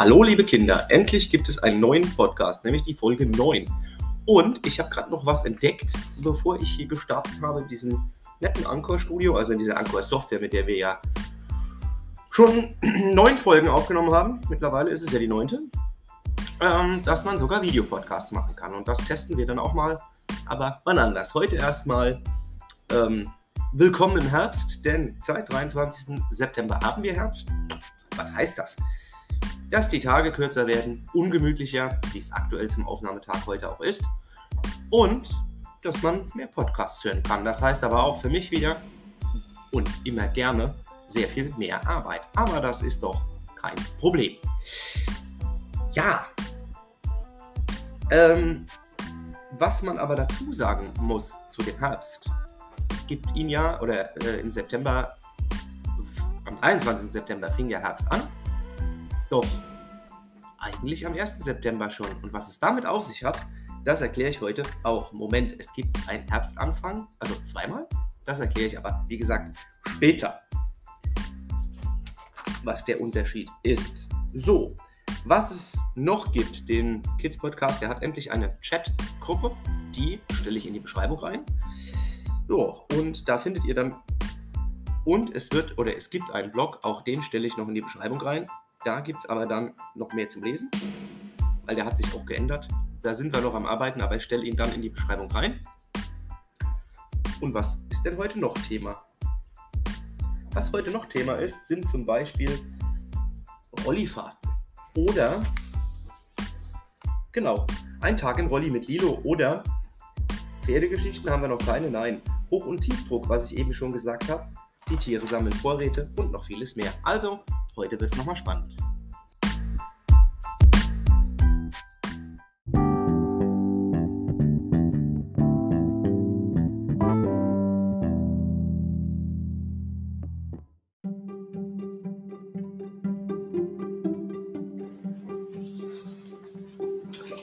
Hallo liebe Kinder, endlich gibt es einen neuen Podcast, nämlich die Folge 9. Und ich habe gerade noch was entdeckt, bevor ich hier gestartet habe in diesem netten Anchor-Studio, also in dieser Anchor-Software, mit der wir ja schon neun Folgen aufgenommen haben. Mittlerweile ist es ja die neunte. Ähm, dass man sogar Videopodcasts machen kann. Und das testen wir dann auch mal, aber wann anders. Heute erstmal ähm, willkommen im Herbst, denn seit 23. September haben wir Herbst. Was heißt das? Dass die Tage kürzer werden, ungemütlicher, wie es aktuell zum Aufnahmetag heute auch ist, und dass man mehr Podcasts hören kann. Das heißt aber auch für mich wieder und immer gerne sehr viel mehr Arbeit. Aber das ist doch kein Problem. Ja, ähm, was man aber dazu sagen muss zu dem Herbst, es gibt ihn ja, oder äh, im September, am 23. September fing der Herbst an doch, eigentlich am 1. September schon. Und was es damit auf sich hat, das erkläre ich heute auch. Moment, es gibt einen Herbstanfang, also zweimal. Das erkläre ich aber, wie gesagt, später, was der Unterschied ist. So, was es noch gibt, den Kids Podcast, der hat endlich eine Chat-Gruppe. Die stelle ich in die Beschreibung rein. So, und da findet ihr dann. Und es wird, oder es gibt einen Blog, auch den stelle ich noch in die Beschreibung rein. Da gibt es aber dann noch mehr zum Lesen, weil der hat sich auch geändert. Da sind wir noch am Arbeiten, aber ich stelle ihn dann in die Beschreibung rein. Und was ist denn heute noch Thema? Was heute noch Thema ist, sind zum Beispiel Rollifahrten. Oder, genau, ein Tag in Rolli mit Lilo. Oder Pferdegeschichten haben wir noch keine, nein. Hoch- und Tiefdruck, was ich eben schon gesagt habe. Die Tiere sammeln Vorräte und noch vieles mehr. Also, Heute wird es nochmal spannend.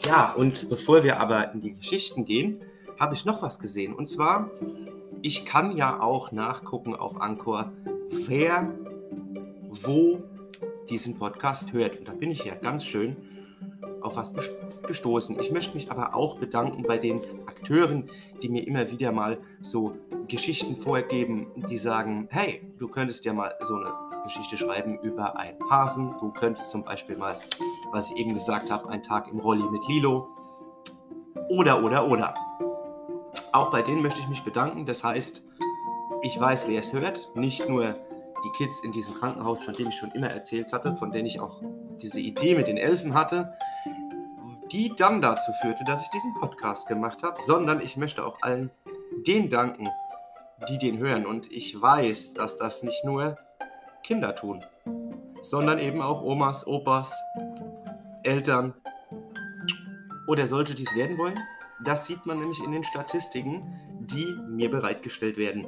Ja, und bevor wir aber in die Geschichten gehen, habe ich noch was gesehen. Und zwar, ich kann ja auch nachgucken auf Anchor, wer wo diesen Podcast hört. Und da bin ich ja ganz schön auf was gestoßen. Ich möchte mich aber auch bedanken bei den Akteuren, die mir immer wieder mal so Geschichten vorgeben, die sagen, hey, du könntest ja mal so eine Geschichte schreiben über einen Hasen. Du könntest zum Beispiel mal, was ich eben gesagt habe, einen Tag im Rolli mit Lilo. Oder, oder, oder. Auch bei denen möchte ich mich bedanken. Das heißt, ich weiß, wer es hört. Nicht nur die Kids in diesem Krankenhaus, von dem ich schon immer erzählt hatte, von denen ich auch diese Idee mit den Elfen hatte, die dann dazu führte, dass ich diesen Podcast gemacht habe, sondern ich möchte auch allen den danken, die den hören. Und ich weiß, dass das nicht nur Kinder tun, sondern eben auch Omas, Opas, Eltern oder solche, die es werden wollen. Das sieht man nämlich in den Statistiken, die mir bereitgestellt werden.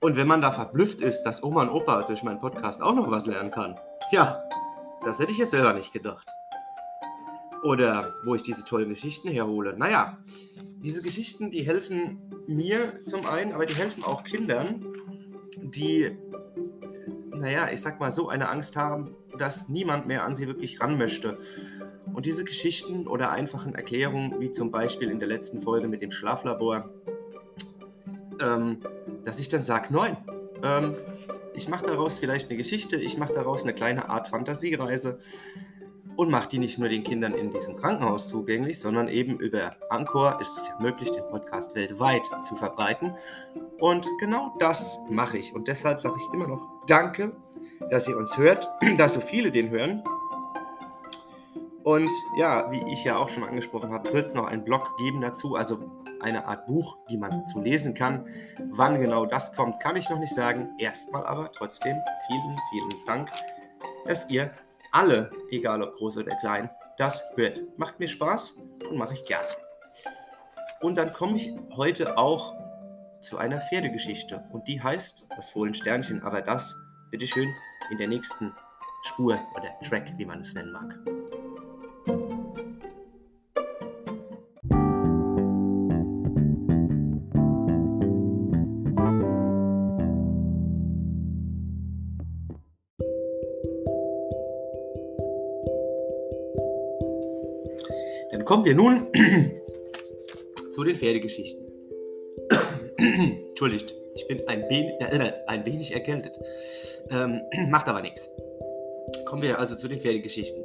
Und wenn man da verblüfft ist, dass Oma und Opa durch meinen Podcast auch noch was lernen kann, ja, das hätte ich jetzt selber nicht gedacht. Oder wo ich diese tollen Geschichten herhole. Naja, diese Geschichten, die helfen mir zum einen, aber die helfen auch Kindern, die, naja, ich sag mal, so eine Angst haben, dass niemand mehr an sie wirklich ran möchte. Und diese Geschichten oder einfachen Erklärungen, wie zum Beispiel in der letzten Folge mit dem Schlaflabor, ähm, dass ich dann sage, nein, ähm, ich mache daraus vielleicht eine Geschichte, ich mache daraus eine kleine Art Fantasiereise und mache die nicht nur den Kindern in diesem Krankenhaus zugänglich, sondern eben über Anchor ist es ja möglich, den Podcast weltweit zu verbreiten. Und genau das mache ich. Und deshalb sage ich immer noch Danke, dass ihr uns hört, dass so viele den hören. Und ja, wie ich ja auch schon angesprochen habe, wird es noch einen Blog geben dazu. Also eine Art Buch, die man zu lesen kann. Wann genau das kommt, kann ich noch nicht sagen. Erstmal aber trotzdem vielen, vielen Dank, dass ihr alle, egal ob groß oder klein, das hört. Macht mir Spaß und mache ich gerne. Und dann komme ich heute auch zu einer Pferdegeschichte. Und die heißt das Fohlensternchen, aber das, bitteschön, in der nächsten Spur oder Track, wie man es nennen mag. Kommen wir nun zu den Pferdegeschichten. Entschuldigt, ich bin ein, äh, ein wenig erkältet. Ähm, macht aber nichts. Kommen wir also zu den Pferdegeschichten.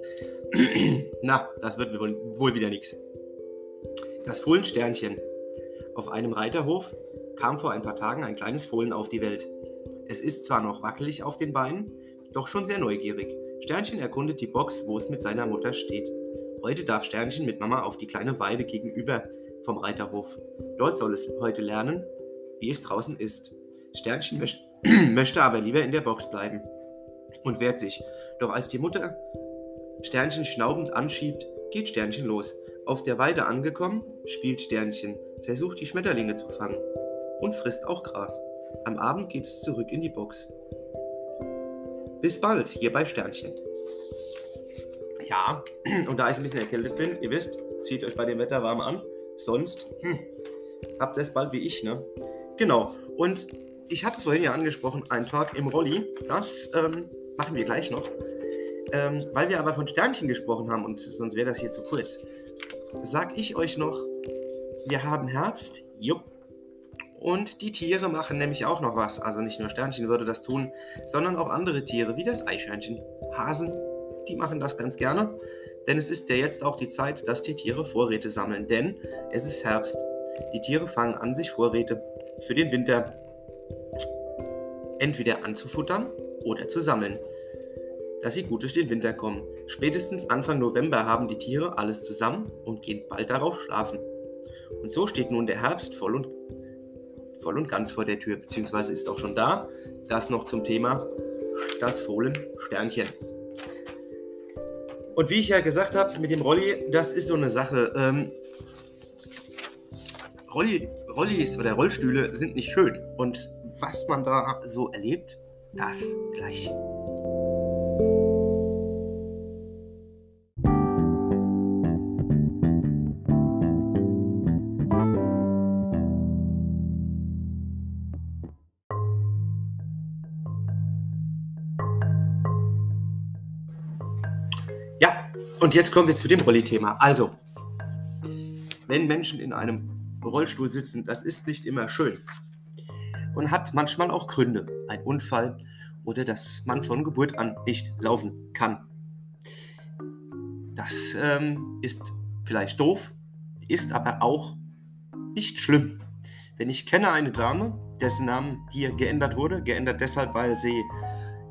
Na, das wird wohl, wohl wieder nichts. Das Fohlensternchen. Auf einem Reiterhof kam vor ein paar Tagen ein kleines Fohlen auf die Welt. Es ist zwar noch wackelig auf den Beinen, doch schon sehr neugierig. Sternchen erkundet die Box, wo es mit seiner Mutter steht. Heute darf Sternchen mit Mama auf die kleine Weide gegenüber vom Reiterhof. Dort soll es heute lernen, wie es draußen ist. Sternchen möchte aber lieber in der Box bleiben und wehrt sich. Doch als die Mutter Sternchen schnaubend anschiebt, geht Sternchen los. Auf der Weide angekommen, spielt Sternchen, versucht die Schmetterlinge zu fangen und frisst auch Gras. Am Abend geht es zurück in die Box. Bis bald hier bei Sternchen. Ja, und da ich ein bisschen erkältet bin, ihr wisst, zieht euch bei dem Wetter warm an. Sonst hm, habt ihr es bald wie ich, ne? Genau. Und ich hatte vorhin ja angesprochen, einen Tag im Rolli. Das ähm, machen wir gleich noch. Ähm, weil wir aber von Sternchen gesprochen haben und sonst wäre das hier zu kurz, sag ich euch noch, wir haben Herbst. Jupp. Und die Tiere machen nämlich auch noch was. Also nicht nur Sternchen würde das tun, sondern auch andere Tiere, wie das Eichhörnchen. Hasen, die machen das ganz gerne. Denn es ist ja jetzt auch die Zeit, dass die Tiere Vorräte sammeln. Denn es ist Herbst. Die Tiere fangen an, sich Vorräte für den Winter entweder anzufuttern oder zu sammeln, dass sie gut durch den Winter kommen. Spätestens Anfang November haben die Tiere alles zusammen und gehen bald darauf schlafen. Und so steht nun der Herbst voll und, voll und ganz vor der Tür, beziehungsweise ist auch schon da. Das noch zum Thema das Fohlensternchen. Und wie ich ja gesagt habe, mit dem Rolli, das ist so eine Sache. Ähm, Rolli, Rollis oder Rollstühle sind nicht schön. Und was man da so erlebt, das gleich. Und jetzt kommen wir zu dem Rolli-Thema. Also, wenn Menschen in einem Rollstuhl sitzen, das ist nicht immer schön und hat manchmal auch Gründe. Ein Unfall oder dass man von Geburt an nicht laufen kann. Das ähm, ist vielleicht doof, ist aber auch nicht schlimm. Denn ich kenne eine Dame, dessen Name hier geändert wurde, geändert deshalb, weil sie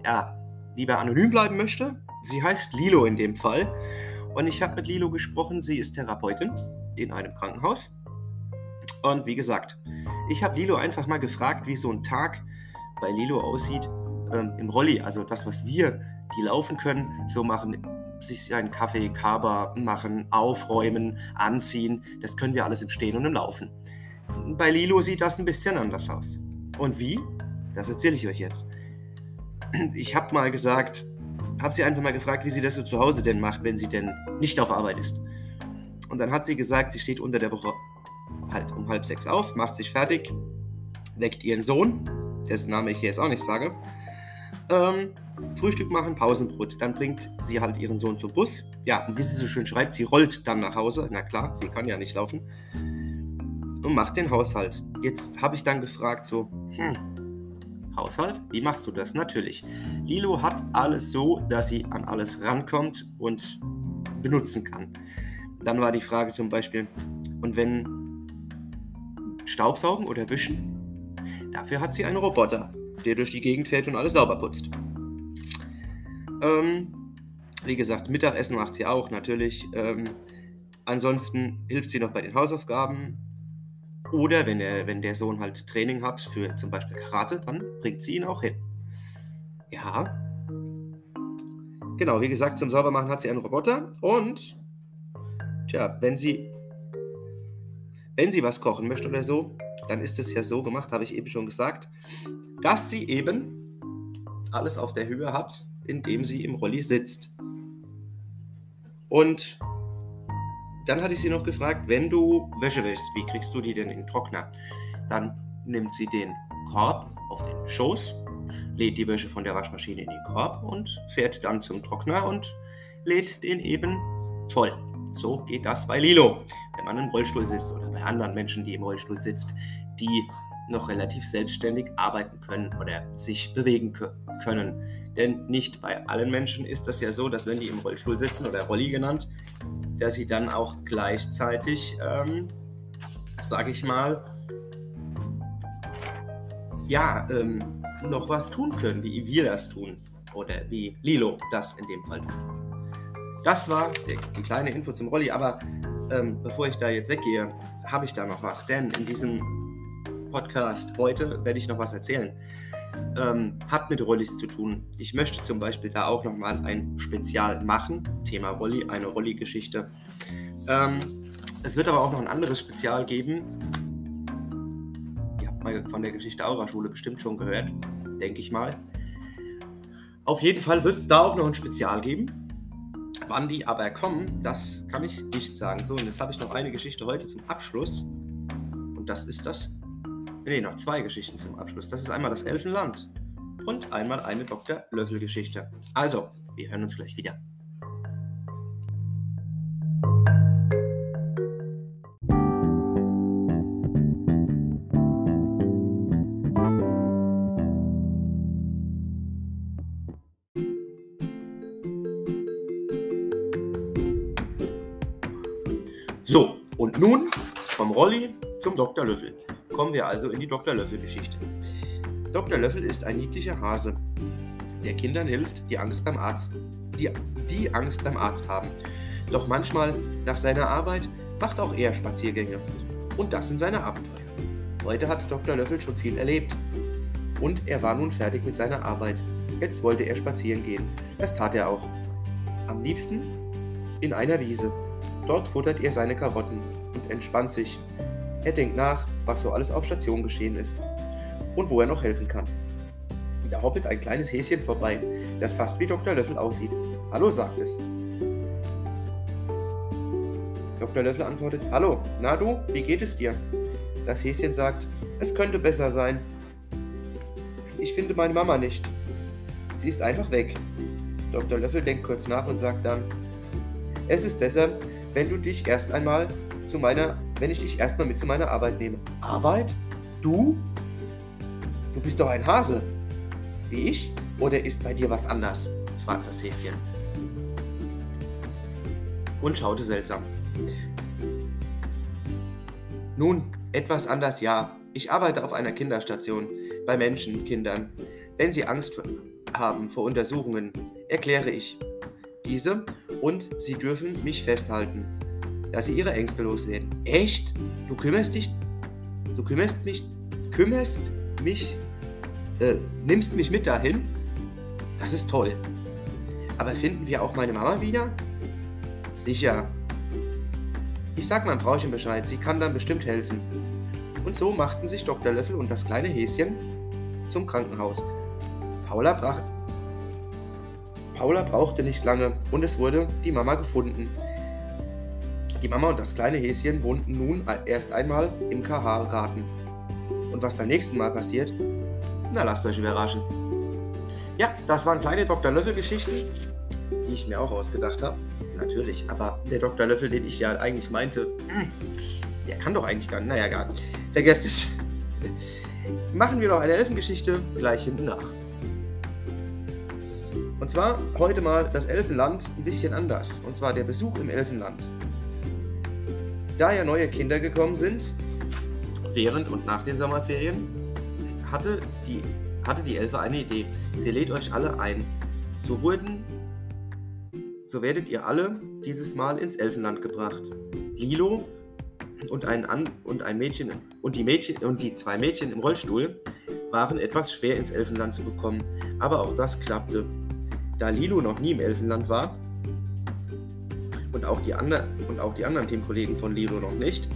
ja, lieber anonym bleiben möchte. Sie heißt Lilo in dem Fall. Und ich habe mit Lilo gesprochen, sie ist Therapeutin in einem Krankenhaus. Und wie gesagt, ich habe Lilo einfach mal gefragt, wie so ein Tag bei Lilo aussieht ähm, im Rolli. Also das, was wir, die laufen können, so machen, sich einen Kaffee, Kaba machen, aufräumen, anziehen. Das können wir alles im Stehen und im Laufen. Bei Lilo sieht das ein bisschen anders aus. Und wie? Das erzähle ich euch jetzt. Ich habe mal gesagt, habe sie einfach mal gefragt, wie sie das so zu Hause denn macht, wenn sie denn nicht auf Arbeit ist. Und dann hat sie gesagt, sie steht unter der Woche halt um halb sechs auf, macht sich fertig, weckt ihren Sohn, dessen Name ich hier jetzt auch nicht sage, ähm, Frühstück machen, Pausenbrot. Dann bringt sie halt ihren Sohn zum Bus. Ja, und wie sie so schön schreibt, sie rollt dann nach Hause. Na klar, sie kann ja nicht laufen. Und macht den Haushalt. Jetzt habe ich dann gefragt, so, hm, Haushalt, wie machst du das? Natürlich. Lilo hat alles so, dass sie an alles rankommt und benutzen kann. Dann war die Frage zum Beispiel, und wenn Staubsaugen oder Wischen. Dafür hat sie einen Roboter, der durch die Gegend fährt und alles sauber putzt. Ähm, wie gesagt, Mittagessen macht sie auch natürlich. Ähm, ansonsten hilft sie noch bei den Hausaufgaben. Oder wenn der, wenn der Sohn halt Training hat für zum Beispiel Karate, dann bringt sie ihn auch hin. Ja. Genau, wie gesagt, zum Saubermachen hat sie einen Roboter. Und, tja, wenn sie wenn sie was kochen möchte oder so, dann ist es ja so gemacht, habe ich eben schon gesagt, dass sie eben alles auf der Höhe hat, indem sie im Rolli sitzt. Und dann hatte ich sie noch gefragt, wenn du Wäsche wäschst, wie kriegst du die denn in den Trockner? Dann nimmt sie den Korb auf den Schoß, lädt die Wäsche von der Waschmaschine in den Korb und fährt dann zum Trockner und lädt den eben voll. So geht das bei Lilo, wenn man im Rollstuhl sitzt oder bei anderen Menschen, die im Rollstuhl sitzt, die noch relativ selbstständig arbeiten können oder sich bewegen können. Denn nicht bei allen Menschen ist das ja so, dass wenn die im Rollstuhl sitzen oder Rolli genannt, dass sie dann auch gleichzeitig, ähm, sage ich mal, ja, ähm, noch was tun können, wie wir das tun oder wie Lilo das in dem Fall tut. Das war die, kleine Info zum Rolli, aber ähm, bevor ich da jetzt weggehe, habe ich da noch was, denn in diesem Podcast heute werde ich noch was erzählen. Ähm, hat mit Rollis zu tun. Ich möchte zum Beispiel da auch nochmal ein Spezial machen. Thema Rolli, eine Rolli-Geschichte. Ähm, es wird aber auch noch ein anderes Spezial geben. Ihr habt mal von der Geschichte Aura-Schule bestimmt schon gehört, denke ich mal. Auf jeden Fall wird es da auch noch ein Spezial geben. Wann die aber kommen, das kann ich nicht sagen. So, und jetzt habe ich noch eine Geschichte heute zum Abschluss. Und das ist das Nee, noch zwei Geschichten zum Abschluss. Das ist einmal das Elfenland und einmal eine Dr. Löffel-Geschichte. Also, wir hören uns gleich wieder. So, und nun vom Rolli zum Dr. Löffel. Kommen wir also in die Dr. Löffel-Geschichte. Dr. Löffel ist ein niedlicher Hase, der Kindern hilft, die Angst beim Arzt, die, die Angst beim Arzt haben. Doch manchmal, nach seiner Arbeit, macht auch er Spaziergänge. Und das sind seine Abenteuer. Heute hat Dr. Löffel schon viel erlebt. Und er war nun fertig mit seiner Arbeit. Jetzt wollte er spazieren gehen. Das tat er auch. Am liebsten in einer Wiese. Dort futtert er seine Karotten und entspannt sich, er denkt nach, was so alles auf Station geschehen ist und wo er noch helfen kann. Da hoppelt ein kleines Häschen vorbei, das fast wie Dr. Löffel aussieht. Hallo, sagt es. Dr. Löffel antwortet, Hallo, na du, wie geht es dir? Das Häschen sagt, es könnte besser sein. Ich finde meine Mama nicht. Sie ist einfach weg. Dr. Löffel denkt kurz nach und sagt dann, es ist besser, wenn du dich erst einmal zu meiner wenn ich dich erstmal mit zu meiner Arbeit nehme. Arbeit? Du? Du bist doch ein Hase. Wie ich? Oder ist bei dir was anders? fragt das Häschen. Und schaute seltsam. Nun, etwas anders ja. Ich arbeite auf einer Kinderstation. Bei Menschen, Kindern. Wenn sie Angst haben vor Untersuchungen, erkläre ich diese und sie dürfen mich festhalten dass sie ihre Ängste loswerden. Echt? Du kümmerst dich, du kümmerst mich, kümmerst mich, äh, nimmst mich mit dahin? Das ist toll. Aber finden wir auch meine Mama wieder? Sicher. Ich sag meinem Frauchen Bescheid, sie kann dann bestimmt helfen. Und so machten sich Dr. Löffel und das kleine Häschen zum Krankenhaus. Paula, brach, Paula brauchte nicht lange und es wurde die Mama gefunden. Die Mama und das kleine Häschen wohnten nun erst einmal im KH-Garten. Und was beim nächsten Mal passiert, na lasst euch überraschen. Ja, das waren kleine Dr. Löffel-Geschichten, die ich mir auch ausgedacht habe. Natürlich, aber der Dr. Löffel, den ich ja eigentlich meinte, hm, der kann doch eigentlich gar nicht. Naja, gar nicht. Vergesst es. Machen wir noch eine Elfengeschichte gleich hinten nach. Und zwar heute mal das Elfenland ein bisschen anders. Und zwar der Besuch im Elfenland. Da ja neue Kinder gekommen sind, während und nach den Sommerferien, hatte die, hatte die Elfe eine Idee. Sie lädt euch alle ein. So wurden, so werdet ihr alle dieses Mal ins Elfenland gebracht. Lilo und ein, An und ein Mädchen und die Mädchen und die zwei Mädchen im Rollstuhl waren etwas schwer ins Elfenland zu bekommen, aber auch das klappte. Da Lilo noch nie im Elfenland war, und auch die, andre, und auch die anderen Teamkollegen von Lilo noch nicht,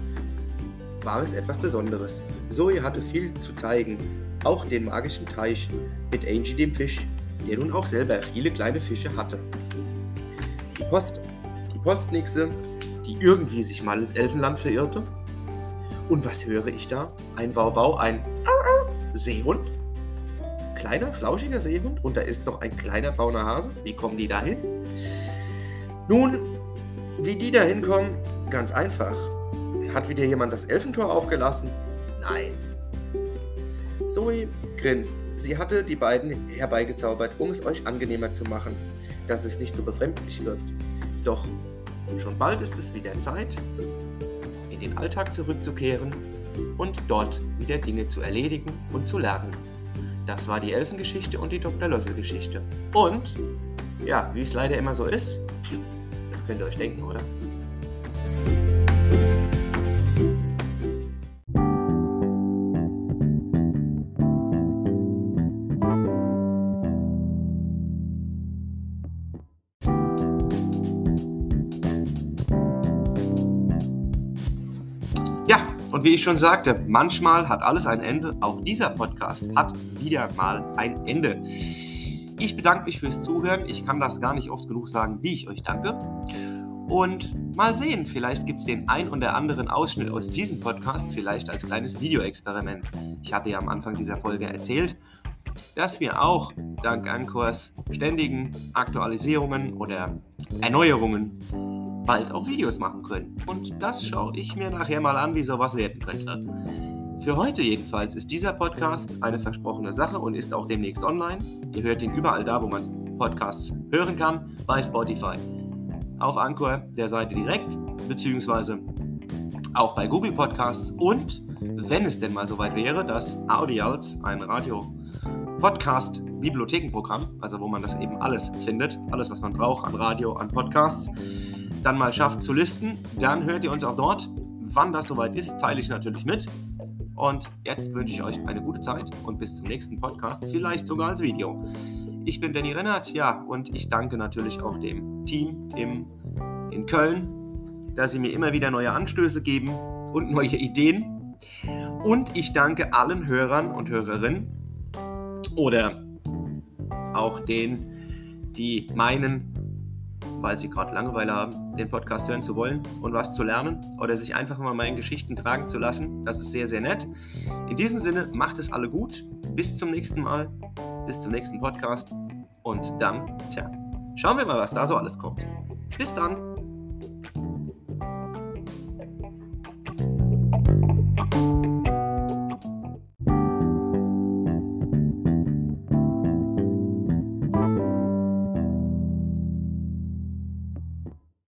war es etwas Besonderes. Zoe hatte viel zu zeigen, auch den magischen Teich mit Angie dem Fisch, der nun auch selber viele kleine Fische hatte. Die Post, die Postnixe, die irgendwie sich mal ins Elfenland verirrte. Und was höre ich da? Ein Wauwau, ein Seehund? Kleiner, flauschiger Seehund? Und da ist noch ein kleiner brauner Hase? Wie kommen die dahin? Nun wie die da hinkommen? Ganz einfach. Hat wieder jemand das Elfentor aufgelassen? Nein. Zoe grinst. Sie hatte die beiden herbeigezaubert, um es euch angenehmer zu machen, dass es nicht so befremdlich wirkt. Doch schon bald ist es wieder Zeit, in den Alltag zurückzukehren und dort wieder Dinge zu erledigen und zu lernen. Das war die Elfengeschichte und die Dr. Löffel-Geschichte. Und, ja, wie es leider immer so ist, das könnt ihr euch denken, oder? Und wie ich schon sagte, manchmal hat alles ein Ende. Auch dieser Podcast hat wieder mal ein Ende. Ich bedanke mich fürs Zuhören. Ich kann das gar nicht oft genug sagen, wie ich euch danke. Und mal sehen, vielleicht gibt es den ein oder anderen Ausschnitt aus diesem Podcast, vielleicht als kleines Videoexperiment. Ich hatte ja am Anfang dieser Folge erzählt, dass wir auch dank Ankors ständigen Aktualisierungen oder Erneuerungen bald auch Videos machen können. Und das schaue ich mir nachher mal an, wie sowas werden könnte. Für heute jedenfalls ist dieser Podcast eine versprochene Sache und ist auch demnächst online. Ihr hört ihn überall da, wo man Podcasts hören kann, bei Spotify, auf Anchor, der Seite direkt, beziehungsweise auch bei Google Podcasts und wenn es denn mal soweit wäre, dass Audials, ein Radio Podcast Bibliothekenprogramm, also wo man das eben alles findet, alles was man braucht an Radio, an Podcasts, dann mal schafft zu listen, dann hört ihr uns auch dort. Wann das soweit ist, teile ich natürlich mit. Und jetzt wünsche ich euch eine gute Zeit und bis zum nächsten Podcast, vielleicht sogar als Video. Ich bin Danny Rennert, ja, und ich danke natürlich auch dem Team im, in Köln, dass sie mir immer wieder neue Anstöße geben und neue Ideen. Und ich danke allen Hörern und Hörerinnen oder auch denen, die meinen, weil sie gerade Langeweile haben, den Podcast hören zu wollen und was zu lernen oder sich einfach mal meinen Geschichten tragen zu lassen. Das ist sehr, sehr nett. In diesem Sinne, macht es alle gut. Bis zum nächsten Mal, bis zum nächsten Podcast und dann, tja, schauen wir mal, was da so alles kommt. Bis dann.